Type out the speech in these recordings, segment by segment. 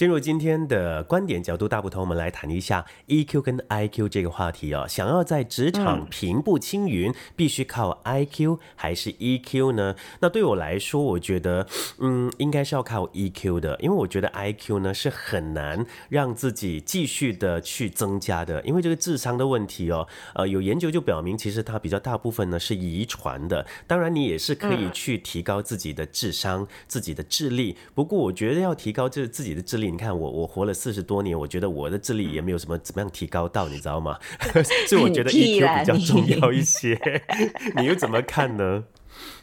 进入今天的观点角度大不同，我们来谈一下 EQ 跟 IQ 这个话题哦。想要在职场平步青云，必须靠 IQ 还是 EQ 呢？那对我来说，我觉得，嗯，应该是要靠 EQ 的，因为我觉得 IQ 呢是很难让自己继续的去增加的，因为这个智商的问题哦，呃，有研究就表明，其实它比较大部分呢是遗传的。当然，你也是可以去提高自己的智商、自己的智力。不过，我觉得要提高这自己的智力。你看我，我活了四十多年，我觉得我的智力也没有什么怎么样提高到，你知道吗？所以我觉得 EQ 比较重要一些。你又怎么看呢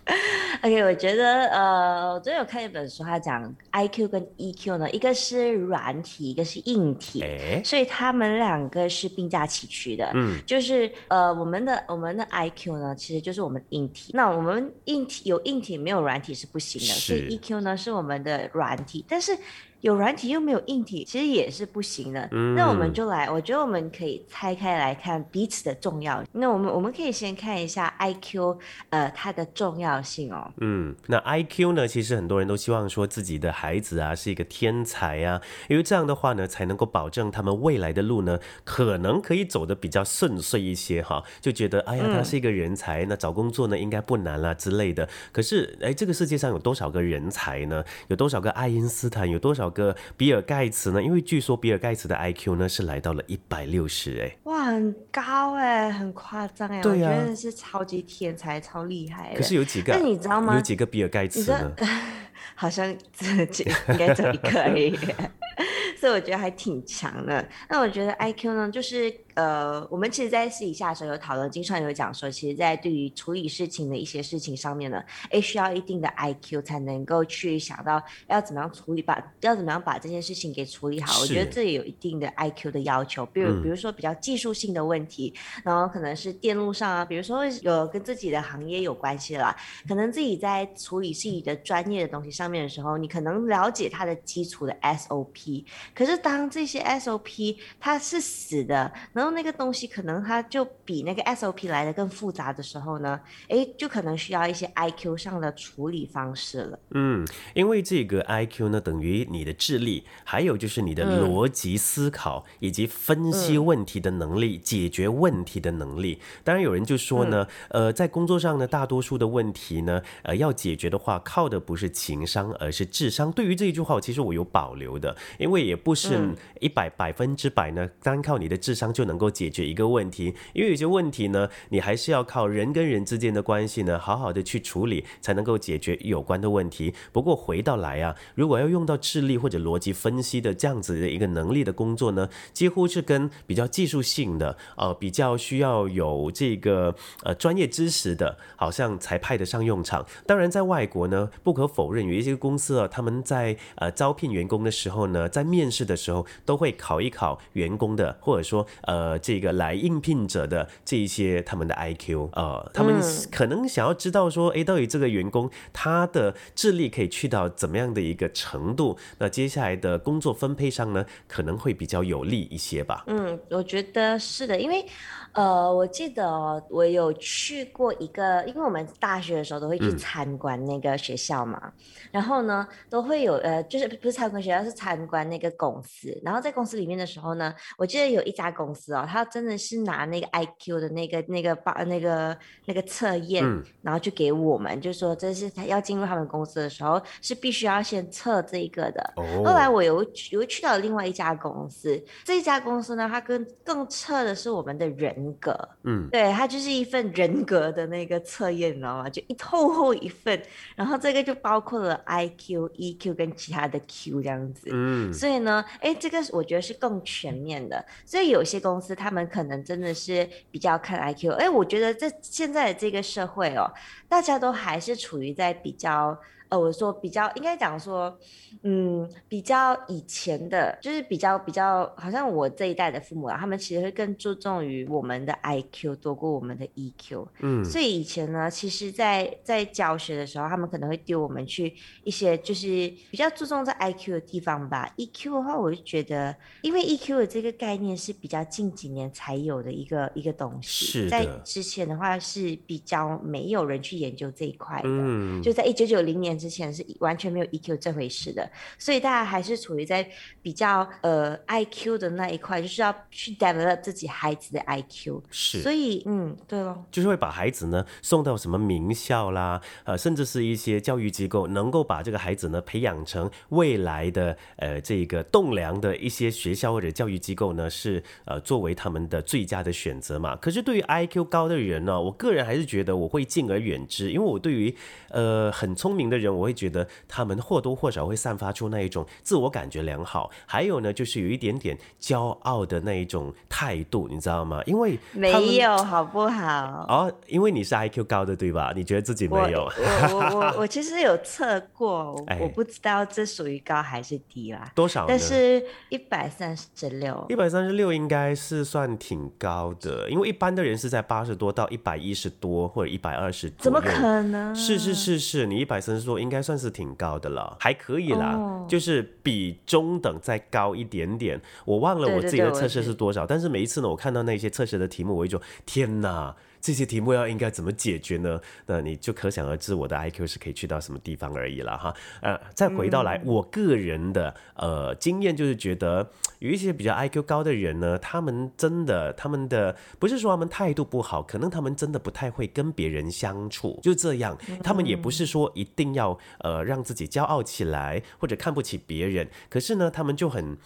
OK，我觉得呃，我昨天有看一本书，它讲 IQ 跟 EQ 呢，一个是软体，一个是硬体，所以他们两个是并驾齐驱的。嗯，就是呃，我们的我们的 IQ 呢，其实就是我们硬体。那我们硬体有硬体，没有软体是不行的。所以 EQ 呢是我们的软体，但是。有软体又没有硬体，其实也是不行的。那我们就来，我觉得我们可以拆开来看彼此的重要。那我们我们可以先看一下 I Q，呃，它的重要性哦。嗯，那 I Q 呢，其实很多人都希望说自己的孩子啊是一个天才啊，因为这样的话呢，才能够保证他们未来的路呢，可能可以走得比较顺遂一些哈。就觉得哎呀，他是一个人才，那找工作呢应该不难啦之类的。可是哎，这个世界上有多少个人才呢？有多少个爱因斯坦？有多少？个比尔盖茨呢？因为据说比尔盖茨的 IQ 呢是来到了一百六十，哎，哇，很高哎，很夸张哎，对啊，是超级天才，超厉害。可是有几个？那你知道吗？有几个比尔盖茨呢？好像自己应该只有一个而已，所以我觉得还挺强的。那我觉得 IQ 呢，就是。呃，我们其实，在私底下的时候有讨论，经常有讲说，其实，在对于处理事情的一些事情上面呢，诶，需要一定的 I Q 才能够去想到要怎么样处理，把要怎么样把这件事情给处理好。我觉得这也有一定的 I Q 的要求，比如，比如说比较技术性的问题，然后可能是电路上啊，比如说有跟自己的行业有关系的啦，可能自己在处理自己的专业的东西上面的时候，你可能了解它的基础的 S O P，可是当这些 S O P 它是死的，然后那个东西可能它就比那个 SOP 来的更复杂的时候呢，哎，就可能需要一些 IQ 上的处理方式了。嗯，因为这个 IQ 呢，等于你的智力，还有就是你的逻辑思考以及分析问题的能力、解决问题的能力。当然，有人就说呢，呃，在工作上呢，大多数的问题呢，呃，要解决的话，靠的不是情商，而是智商。对于这一句话，其实我有保留的，因为也不是一百百分之百呢，单靠你的智商就能能够解决一个问题，因为有些问题呢，你还是要靠人跟人之间的关系呢，好好的去处理，才能够解决有关的问题。不过回到来啊，如果要用到智力或者逻辑分析的这样子的一个能力的工作呢，几乎是跟比较技术性的，呃，比较需要有这个呃专业知识的，好像才派得上用场。当然，在外国呢，不可否认有一些公司啊，他们在呃招聘员工的时候呢，在面试的时候都会考一考员工的，或者说呃这个。来应聘者的这一些他们的 IQ，呃，他们可能想要知道说，哎，到底这个员工他的智力可以去到怎么样的一个程度？那接下来的工作分配上呢，可能会比较有利一些吧。嗯，我觉得是的，因为。呃，我记得我有去过一个，因为我们大学的时候都会去参观那个学校嘛，然后呢，都会有呃，就是不是参观学校，是参观那个公司。然后在公司里面的时候呢，我记得有一家公司哦，他真的是拿那个 IQ 的那个那个把那个那个测验，然后就给我们，就说这是他要进入他们公司的时候是必须要先测这一个的。哦后来我有有去到另外一家公司，这一家公司呢，它更更测的是我们的人。人格，嗯，对，它就是一份人格的那个测验，你知道吗？就一厚厚一份，然后这个就包括了 I Q、E Q 跟其他的 Q 这样子，嗯，所以呢，哎，这个我觉得是更全面的。所以有些公公司他们可能真的是比较看 I Q，哎，我觉得这现在的这个社会哦，大家都还是处于在比较。呃，我说比较应该讲说，嗯，比较以前的，就是比较比较，好像我这一代的父母啊，他们其实会更注重于我们的 IQ 多过我们的 EQ。嗯，所以以前呢，其实在，在教学的时候，他们可能会丢我们去一些就是比较注重在 IQ 的地方吧。EQ 的话，我就觉得，因为 EQ 的这个概念是比较近几年才有的一个一个东西，是在之前的话是比较没有人去研究这一块的。嗯，就在一九九零年之前是完全没有 EQ 这回事的，所以大家还是处于在比较呃 IQ 的那一块，就是要去 develop 自己孩子的 IQ。是所以嗯，对咯。就是会把孩子呢送到什么名校啦，呃，甚至是一些教育机构，能够把这个孩子呢培养成未来的呃这个栋梁的一些学校或者教育机构呢，是呃作为他们的最佳的选择嘛。可是对于 IQ 高的人呢、我个人还是觉得我会敬而远之，因为我对于呃很聪明的人，我会觉得他们或多或少会散发出那一种自我感觉良好，还有呢就是有一点点骄傲的那一种态度，你知道吗？因为没有好不好？哦，因为你是 IQ 高的，对吧？你觉得自己没有？我我我我其实有测过，我不知道这属于高还是低啦，多少？但是一百三十六一，百三十六应该是算挺高的，因为一般的人是在八十多到一百一十多或者一百二十。怎么可能？是是是是，你一百三十多应该算是挺高的了，还可以啦，哦就是比中等再高一点点。我忘了我自己的测试是多少，但是每一次呢，我看到那些测试的题目，我一种天哪！这些题目要应该怎么解决呢？那你就可想而知我的 IQ 是可以去到什么地方而已了哈。呃，再回到来，我个人的呃经验就是觉得有一些比较 IQ 高的人呢，他们真的他们的不是说他们态度不好，可能他们真的不太会跟别人相处，就这样。他们也不是说一定要呃让自己骄傲起来或者看不起别人，可是呢，他们就很。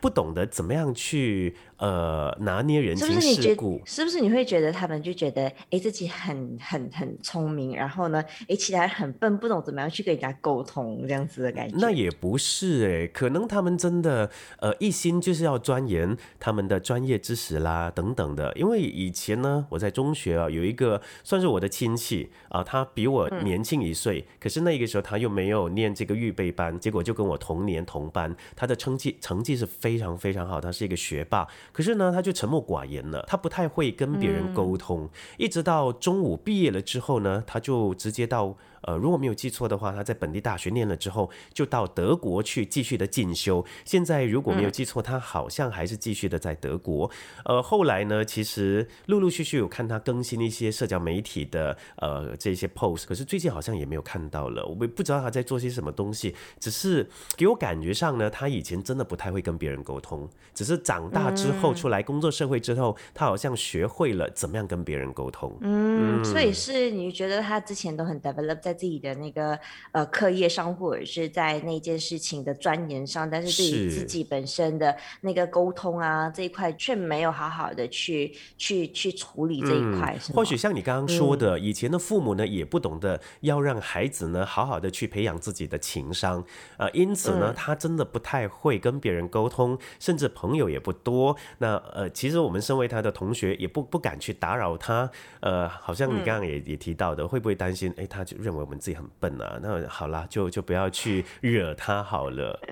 不懂得怎么样去呃拿捏人情世故，是不是你会觉得他们就觉得哎自己很很很聪明，然后呢哎其他人很笨，不懂怎么样去跟人家沟通这样子的感觉？那也不是哎，可能他们真的呃一心就是要钻研他们的专业知识啦等等的。因为以前呢，我在中学啊有一个算是我的亲戚啊，他比我年轻一岁，可是那个时候他又没有念这个预备班，结果就跟我同年同班，他的成绩成绩是非常非常好，他是一个学霸。可是呢，他就沉默寡言了，他不太会跟别人沟通，一直到中午毕业了之后呢，他就直接到。呃，如果没有记错的话，他在本地大学念了之后，就到德国去继续的进修。现在如果没有记错，他好像还是继续的在德国。呃，后来呢，其实陆陆续续有看他更新一些社交媒体的呃这些 post，可是最近好像也没有看到了，我也不知道他在做些什么东西。只是给我感觉上呢，他以前真的不太会跟别人沟通，只是长大之后出来工作社会之后，他好像学会了怎么样跟别人沟通。嗯，所以是你觉得他之前都很 develop 在自己的那个呃课业上，或者是在那件事情的钻研上，但是对于自己本身的那个沟通啊这一块，却没有好好的去去去处理这一块，嗯或许像你刚刚说的，以前的父母呢也不懂得要让孩子呢好好的去培养自己的情商，呃，因此呢，他真的不太会跟别人沟通，甚至朋友也不多。那呃，其实我们身为他的同学，也不不敢去打扰他。呃，好像你刚刚也、也提到的，会不会担心？哎，他就认为我们自己很笨啊？那好啦，就就不要去惹他好了。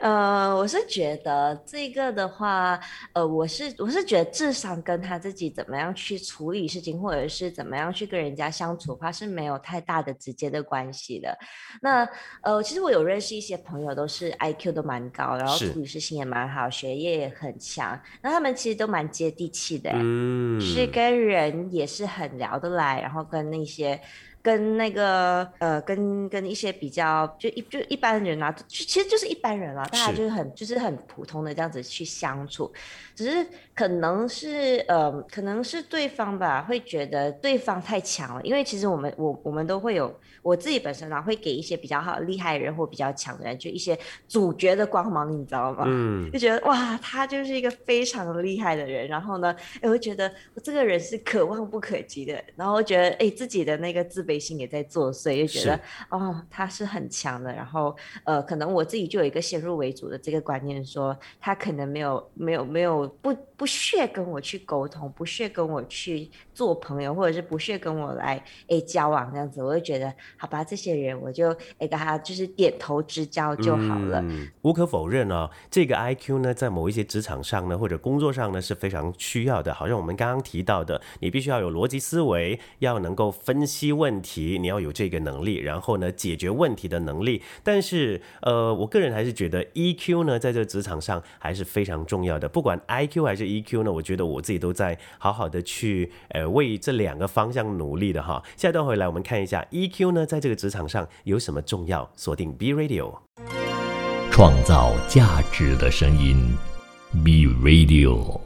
呃，我是觉得这个的话，呃，我是我是觉得智商跟他自己怎么样去处理事情，或者是怎么样去跟人家相处的话，是没有太大的直接的关系的。那呃，其实我有认识一些朋友，都是 IQ 都蛮高，然后是处理事情也蛮好，学业也很强，那他们其实都蛮接地气的欸，嗯，是跟人也是很聊得来，然后跟那些跟那个呃跟跟一些比较就一就一般人啊，就其实就是一般人啊，大家就是很就是很普通的这样子去相处，只是可能是呃可能是对方吧会觉得对方太强了，因为其实我们我我们都会有我自己本身啊会给一些比较好厉害的人或比较强的人就一些主角的光芒，你知道吗？嗯，就觉得哇，他就是一个非常厉害的人。然后呢，哎，我会觉得我这个人是可望不可及的。然后我觉得，哎，自己的那个自卑心也在作祟，就觉得哦，他是很强的。然后呃，可能我自己就有一个先入为主的这个观念说，他可能没有没有没有不不屑跟我去沟通，不屑跟我去做朋友，或者是不屑跟我来诶交往这样子，我会觉得好吧，这些人我就诶跟他就是点头之交就好了。嗯，无可否认哦，这个 I Q 呢，在某一些职场上呢，或者工作上呢，是非常需要的。好像我们刚刚提到的，你必须要有逻辑思维，要能够分析问题，你要有这个能力，然后呢，解决问题的能力。但是，呃，我个人还是觉得 E Q 呢，在这职场上还是非常重要的。不管 I Q 还是 EQ 呢，我觉得我自己都在好好的去呃为这两个方向努力的哈。下一段回来，我们看一下 E Q 呢，在这个职场上有什么重要？锁定 B Radio。创造价值的声音，B Radio。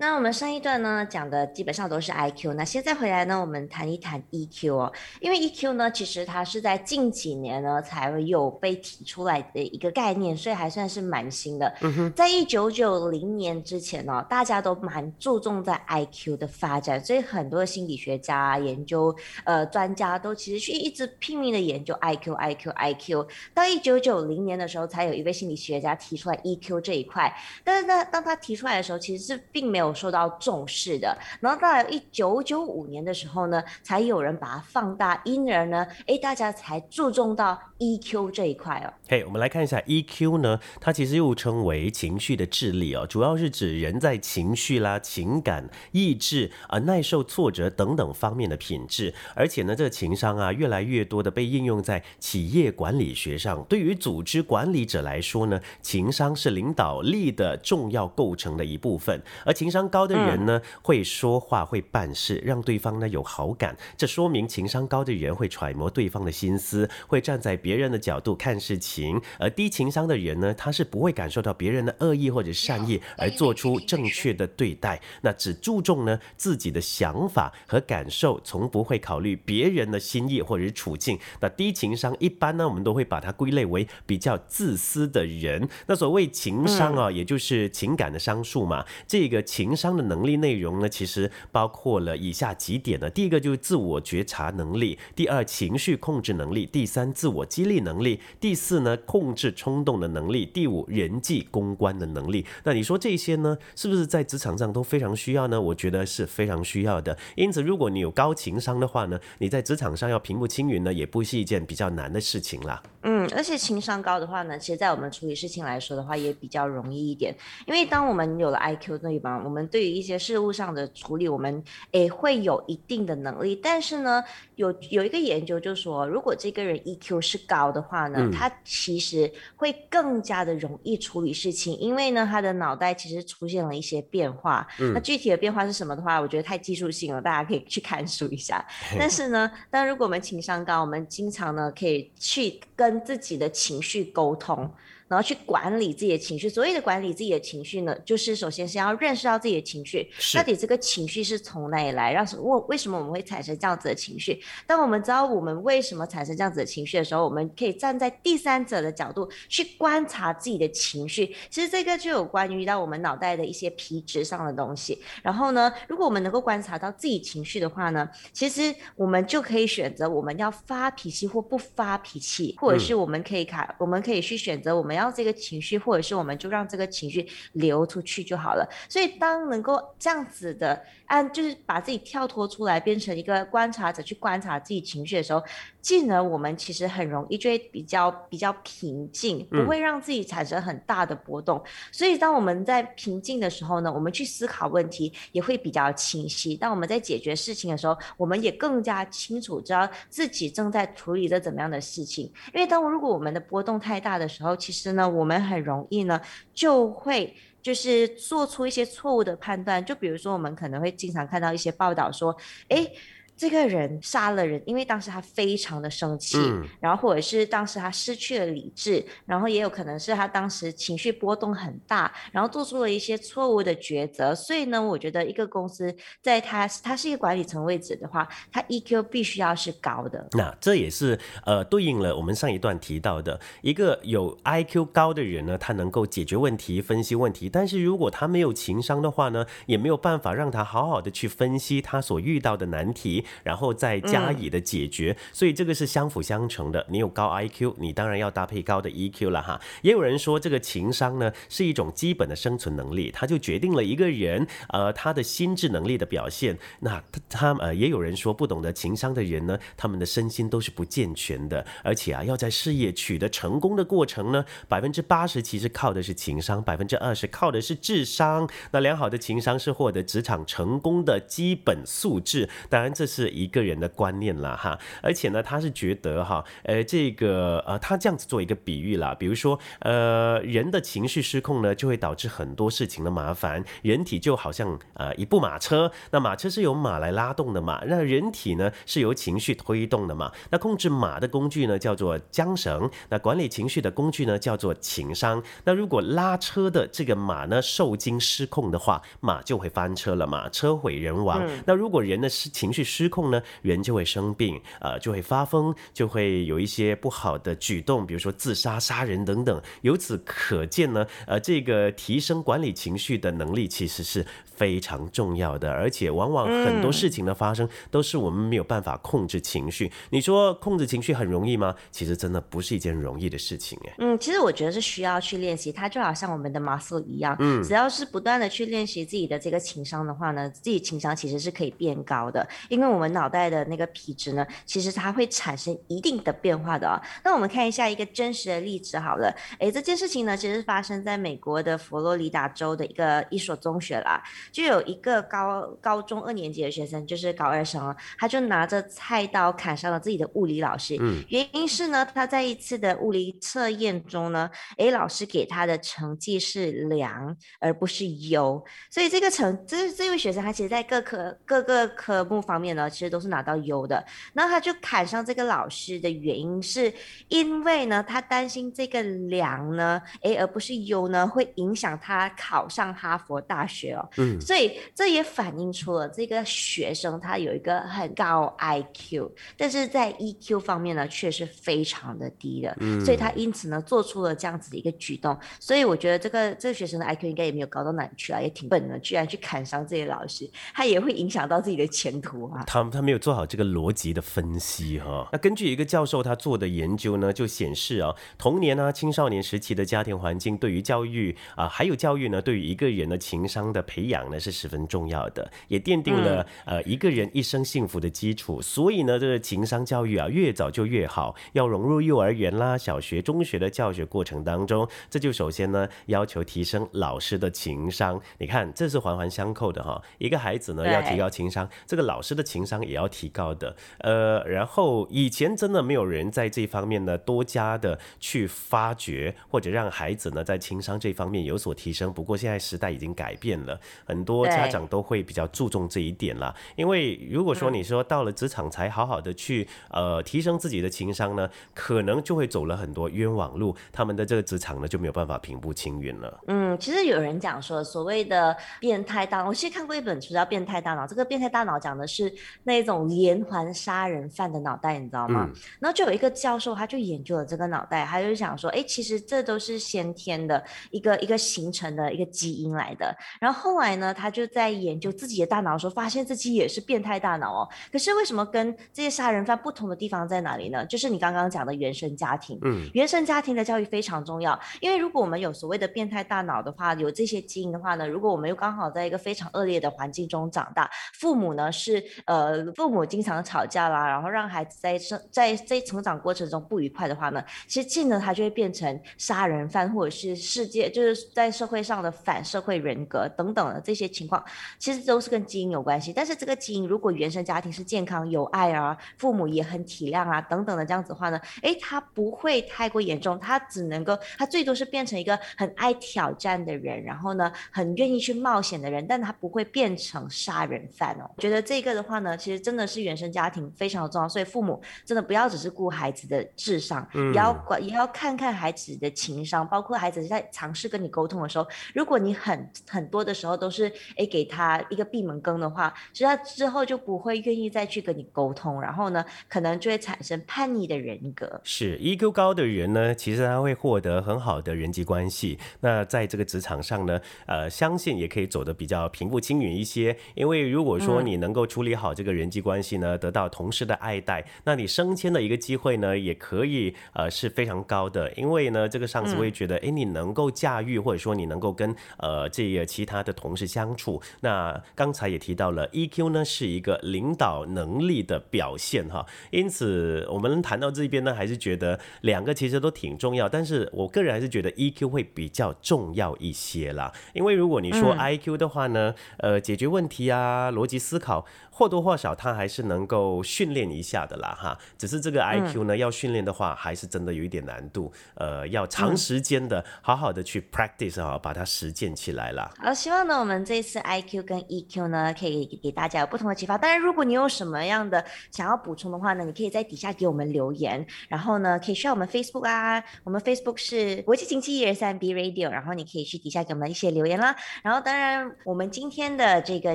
那我们上一段呢讲的基本上都是 I Q，那现在回来呢，我们谈一谈 E Q 哦，因为 E Q 呢，其实它是在近几年呢才有被提出来的一个概念，所以还算是蛮新的。嗯在一九九零年之前呢，大家都蛮注重在 I Q 的发展，所以很多心理学家、研究呃专家都其实去一直拼命的研究 I Q、I Q、I Q。到一九九零年的时候，才有一位心理学家提出来 E Q 这一块，但是呢，当他提出来的时候，其实是并没有。受到重视的，然后到了一九九五年的时候呢，才有人把它放大，因而呢，哎，大家才注重到 EQ 这一块哦。嘿，我们来看一下 EQ 呢，它其实又称为情绪的智力哦，主要是指人在情绪啦、情感、意志啊、耐受挫折等等方面的品质。而且呢，这个情商啊，越来越多的被应用在企业管理学上。对于组织管理者来说呢，情商是领导力的重要构成的一部分，而情商。商高的人呢，会说话，会办事，让对方呢有好感。这说明情商高的人会揣摩对方的心思，会站在别人的角度看事情。而低情商的人呢，他是不会感受到别人的恶意或者善意而做出正确的对待。那只注重呢自己的想法和感受，从不会考虑别人的心意或者是处境。那低情商一般呢，我们都会把它归类为比较自私的人。那所谓情商啊，也就是情感的商数嘛。这个情情商的能力内容呢，其实包括了以下几点呢。第一个就是自我觉察能力，第二情绪控制能力，第三自我激励能力，第四呢控制冲动的能力，第五人际公关的能力。那你说这些呢，是不是在职场上都非常需要呢？我觉得是非常需要的。因此，如果你有高情商的话呢，你在职场上要平步青云呢，也不是一件比较难的事情啦。嗯，而且情商高的话呢，其实在我们处理事情来说的话，也比较容易一点。因为当我们有了 IQ 那一帮，我们对于一些事物上的处理，我们诶会有一定的能力。但是呢，有有一个研究就说，如果这个人 EQ 是高的话呢，他其实会更加的容易处理事情，因为呢，他的脑袋其实出现了一些变化。嗯那具体的变化是什么的话，我觉得太技术性了，大家可以去看书一下。但是呢，但如果我们情商高，我们经常呢可以去跟自自己的情绪沟通。然后去管理自己的情绪。所谓的管理自己的情绪呢，就是首先是要认识到自己的情绪，到底这个情绪是从哪里来，让什为为什么我们会产生这样子的情绪？当我们知道我们为什么产生这样子的情绪的时候，我们可以站在第三者的角度去观察自己的情绪。其实这个就有关于到我们脑袋的一些皮质上的东西。然后呢，如果我们能够观察到自己情绪的话呢，其实我们就可以选择我们要发脾气或不发脾气，或者是我们可以卡，我们可以去选择我们。然后这个情绪，或者是我们就让这个情绪流出去就好了。所以，当能够这样子的按，就是把自己跳脱出来，变成一个观察者去观察自己情绪的时候，进而我们其实很容易就会比较比较平静，不会让自己产生很大的波动。所以，当我们在平静的时候呢，我们去思考问题也会比较清晰。当我们在解决事情的时候，我们也更加清楚知道自己正在处理着怎么样的事情。因为当如果我们的波动太大的时候，其实。呢，我们很容易呢，就会就是做出一些错误的判断。就比如说，我们可能会经常看到一些报道说，哎。这个人杀了人，因为当时他非常的生气，然后或者是当时他失去了理智，然后也有可能是他当时情绪波动很大，然后做出了一些错误的抉择。所以呢，我觉得一个公司在他他是一个管理层位置的话，他 EQ 必须要是高的。那这也是呃对应了我们上一段提到的一个有 IQ 高的人呢，他能够解决问题、分析问题。但是如果他没有情商的话呢，也没有办法让他好好的去分析他所遇到的难题。然后再加以的解决，所以这个是相辅相成的。你有高 IQ，你当然要搭配高的 EQ 了哈。也有人说，这个情商呢是一种基本的生存能力，它就决定了一个人呃他的心智能力的表现。那他呃也有人说，不懂得情商的人呢，他们的身心都是不健全的，而且啊要在事业取得成功的过程呢，百分之八十其实靠的是情商，百分之二十靠的是智商。那良好的情商是获得职场成功的基本素质。当然这是一个人的观念了哈，而且呢他是觉得哈，呃这个呃他这样子做一个比喻啦，比如说呃人的情绪失控呢，就会导致很多事情的麻烦。人体就好像呃一部马车，那马车是由马来拉动的嘛，那人体呢是由情绪推动的嘛。那控制马的工具呢叫做缰绳，那管理情绪的工具呢叫做情商。那如果拉车的这个马呢受惊失控的话，马就会翻车了嘛，车毁人亡。那如果人的失情绪失控呢，人就会生病，呃就会发疯，就会有一些不好的举动，比如说自杀、杀人等等。由此可见呢，呃这个提升管理情绪的能力其实是非常重要的，而且往往很多事情的发生都是我们没有办法控制情绪。你说控制情绪很容易吗？其实真的不是一件容易的事情哎。嗯，其实我觉得是需要去练习，它就好像我们的 muscle 一样，嗯，只要是不断的去练习自己的这个情商的话呢，自己情商其实是可以变高的，因为我们脑袋的那个皮质呢，其实它会产生一定的变化的啊。那我们看一下一个真实的例子好了，诶，这件事情呢，其实发生在美国的佛罗里达州的一个一所中学啦，就有一个高高中二年级的学生，就是高二生啊，他就拿着菜刀砍伤了自己的物理老师，嗯，原因是呢，他在一次的物理测验中呢，诶，老师给他的成绩是良而不是优，所以这个成这这位学生他其实在各科各个科目方面呢，其实都是拿到优的，那他就砍伤这个老师的原因是因为呢，他担心这个良呢，诶，而不是优呢，会影响他考上哈佛大学哦，嗯，所以这也反映出了这个学生他有一个很高 IQ，但是在 EQ 方面呢，却是非常的低的，嗯，所以他因此呢，做出了这样子的一个举动，所以我觉得这个这个学生的 IQ 应该也没有高到哪里去啊，也挺笨的，居然去砍伤这些老师，他也会影响到自己的前途啊。他他没有做好这个逻辑的分析哈。那根据一个教授他做的研究呢，就显示啊，童年啊青少年时期的家庭环境对于教育啊还有教育呢，对于一个人的情商的培养呢是十分重要的，也奠定了呃一个人一生幸福的基础。所以呢，这个情商教育啊越早就越好，要融入幼儿园啦、小学、中学的教学过程当中。这就首先呢要求提升老师的情商。你看，这是环环相扣的哈。一个孩子呢要提高情商，这个老师的情商也要提高的。呃，然后以前真的没有人在这方面呢多加的去发掘，或者让孩子呢在情商这方面有所提升。不过现在时代已经改变了，很多家长都会比较注重这一点啦。因为如果说你说到了职场才好好的去呃提升自己的情商呢，可能就会走了很多冤枉路，他们的这个职场呢就没有办法平步青云了。嗯，其实有人讲说，所谓的变态大脑，我其实看过一本书叫《变态大脑》，这个变态大脑讲的是那种连环杀人犯的脑袋，你知道吗？然后就有一个教授，他就研究了这个脑袋，他就想说，哎，其实这都是先天的一个一个形成的一个基因来的。然后后来呢，他就在研究自己的大脑的时候，发现自己也是变态大脑哦。可是为什么跟这些杀人犯不同的地方在哪里呢？就是你刚刚讲的原生家庭，嗯，原生家庭的教育非常重要，因为如果我们有所谓的变态大脑的话，有这些基因的话呢，如果我们又刚好在一个非常恶劣的环境中长大，父母呢是呃呃父母经常吵架啦，然后让孩子在生在在成长过程中不愉快的话呢，其实进而他就会变成杀人犯，或者是世界就是在社会上的反社会人格等等的这些情况，其实都是跟基因有关系。但是这个基因如果原生家庭是健康有爱啊，父母也很体谅啊等等的这样子的话呢，诶，他不会太过严重，他只能够他最多是变成一个很爱挑战的人，然后呢很愿意去冒险的人，但他不会变成杀人犯哦。觉得这个的话呢，其实真的是原生家庭非常的重要，所以父母真的不要只是顾孩子的智商，也要管也要看看孩子的情商，包括孩子在尝试跟你沟通的时候，如果你很很多的时候都是诶给他一个闭门羹的话，其实他之后就不会愿意再去跟你沟通，然后呢可能就会产生叛逆的人格。是 EQ 高的人呢，其实他会获得很好的人际关系。那在这个职场上呢，呃，相信也可以走得比较平步青云一些。因为如果说你能够处理好这个人际关系呢，得到同事的爱戴，那你升迁的一个机会呢，也可以呃是非常高的，因为呢，这个上司会觉得，哎，你能够驾驭，或者说你能够跟呃这个其他的同事相处。那刚才也提到了 EQ 呢，是一个领导能力的表现哈，因此我们谈到这边呢，还是觉得两个其实都挺重要，但是我个人还是觉得 EQ 会比较重要一些啦，因为如果你说 IQ 的话呢，呃，解决问题啊，逻辑思考。或多或少，他还是能够训练一下的啦，哈。只是这个 I Q 呢，要训练的话，还是真的有一点难度。呃，要长时间的、好好的去 practice 哈，把它实践起来啦。好，希望呢，我们这次 I Q 跟 E Q 呢，可以给大家有不同的启发。当然，如果你有什么样的想要补充的话呢，你可以在底下给我们留言，然后呢，可以需要我们 Facebook 啊，我们 Facebook 是国际经济一二三 B Radio，然后你可以去底下给我们一些留言啦。然后，当然，我们今天的这个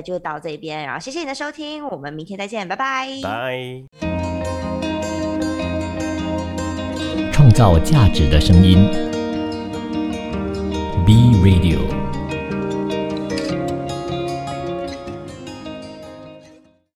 就到这边，然后谢谢你的收听。我们明天再见，拜拜。拜。创造价值的声音，B Radio。